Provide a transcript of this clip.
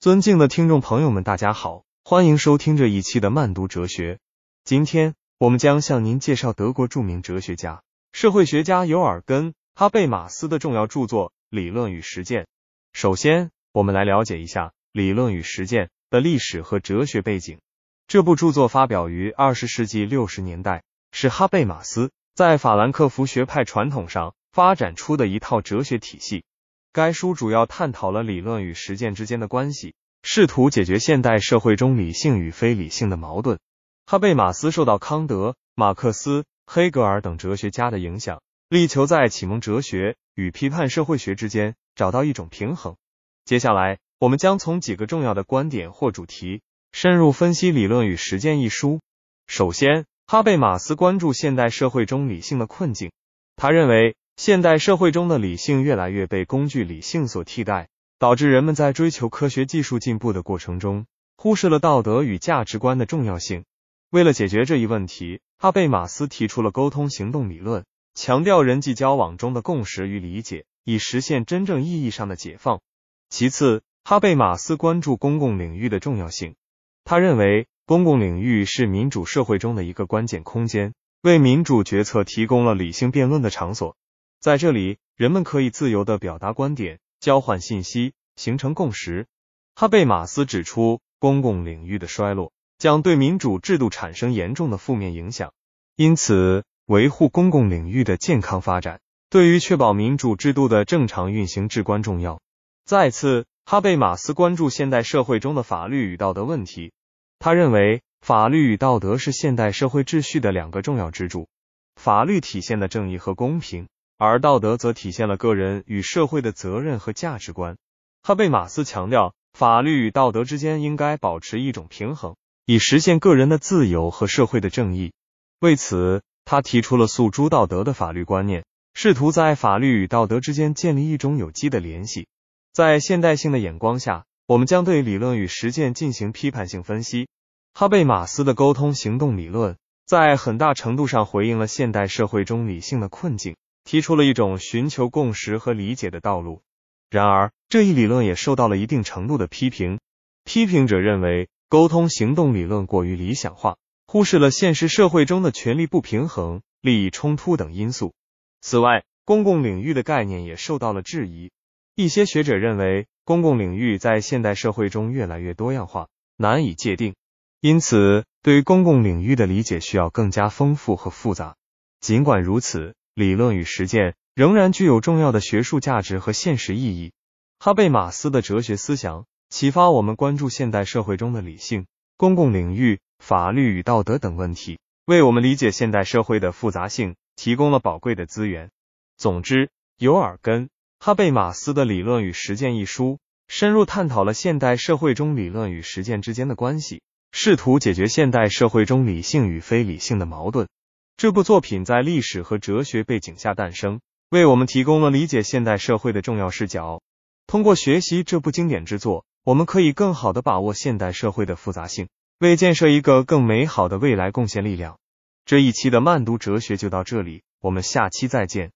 尊敬的听众朋友们，大家好，欢迎收听这一期的慢读哲学。今天我们将向您介绍德国著名哲学家、社会学家尤尔根·哈贝马斯的重要著作《理论与实践》。首先，我们来了解一下《理论与实践》的历史和哲学背景。这部著作发表于二十世纪六十年代，是哈贝马斯在法兰克福学派传统上发展出的一套哲学体系。该书主要探讨了理论与实践之间的关系，试图解决现代社会中理性与非理性的矛盾。哈贝马斯受到康德、马克思、黑格尔等哲学家的影响，力求在启蒙哲学与批判社会学之间找到一种平衡。接下来，我们将从几个重要的观点或主题深入分析《理论与实践》一书。首先，哈贝马斯关注现代社会中理性的困境，他认为。现代社会中的理性越来越被工具理性所替代，导致人们在追求科学技术进步的过程中，忽视了道德与价值观的重要性。为了解决这一问题，哈贝马斯提出了沟通行动理论，强调人际交往中的共识与理解，以实现真正意义上的解放。其次，哈贝马斯关注公共领域的重要性，他认为公共领域是民主社会中的一个关键空间，为民主决策提供了理性辩论的场所。在这里，人们可以自由的表达观点、交换信息、形成共识。哈贝马斯指出，公共领域的衰落将对民主制度产生严重的负面影响，因此维护公共领域的健康发展，对于确保民主制度的正常运行至关重要。再次，哈贝马斯关注现代社会中的法律与道德问题。他认为，法律与道德是现代社会秩序的两个重要支柱。法律体现了正义和公平。而道德则体现了个人与社会的责任和价值观。哈贝马斯强调，法律与道德之间应该保持一种平衡，以实现个人的自由和社会的正义。为此，他提出了诉诸道德的法律观念，试图在法律与道德之间建立一种有机的联系。在现代性的眼光下，我们将对理论与实践进行批判性分析。哈贝马斯的沟通行动理论在很大程度上回应了现代社会中理性的困境。提出了一种寻求共识和理解的道路。然而，这一理论也受到了一定程度的批评。批评者认为，沟通行动理论过于理想化，忽视了现实社会中的权力不平衡、利益冲突等因素。此外，公共领域的概念也受到了质疑。一些学者认为，公共领域在现代社会中越来越多样化，难以界定，因此对公共领域的理解需要更加丰富和复杂。尽管如此，理论与实践仍然具有重要的学术价值和现实意义。哈贝马斯的哲学思想启发我们关注现代社会中的理性、公共领域、法律与道德等问题，为我们理解现代社会的复杂性提供了宝贵的资源。总之，尤尔根·哈贝马斯的《理论与实践》一书深入探讨了现代社会中理论与实践之间的关系，试图解决现代社会中理性与非理性的矛盾。这部作品在历史和哲学背景下诞生，为我们提供了理解现代社会的重要视角。通过学习这部经典之作，我们可以更好的把握现代社会的复杂性，为建设一个更美好的未来贡献力量。这一期的慢读哲学就到这里，我们下期再见。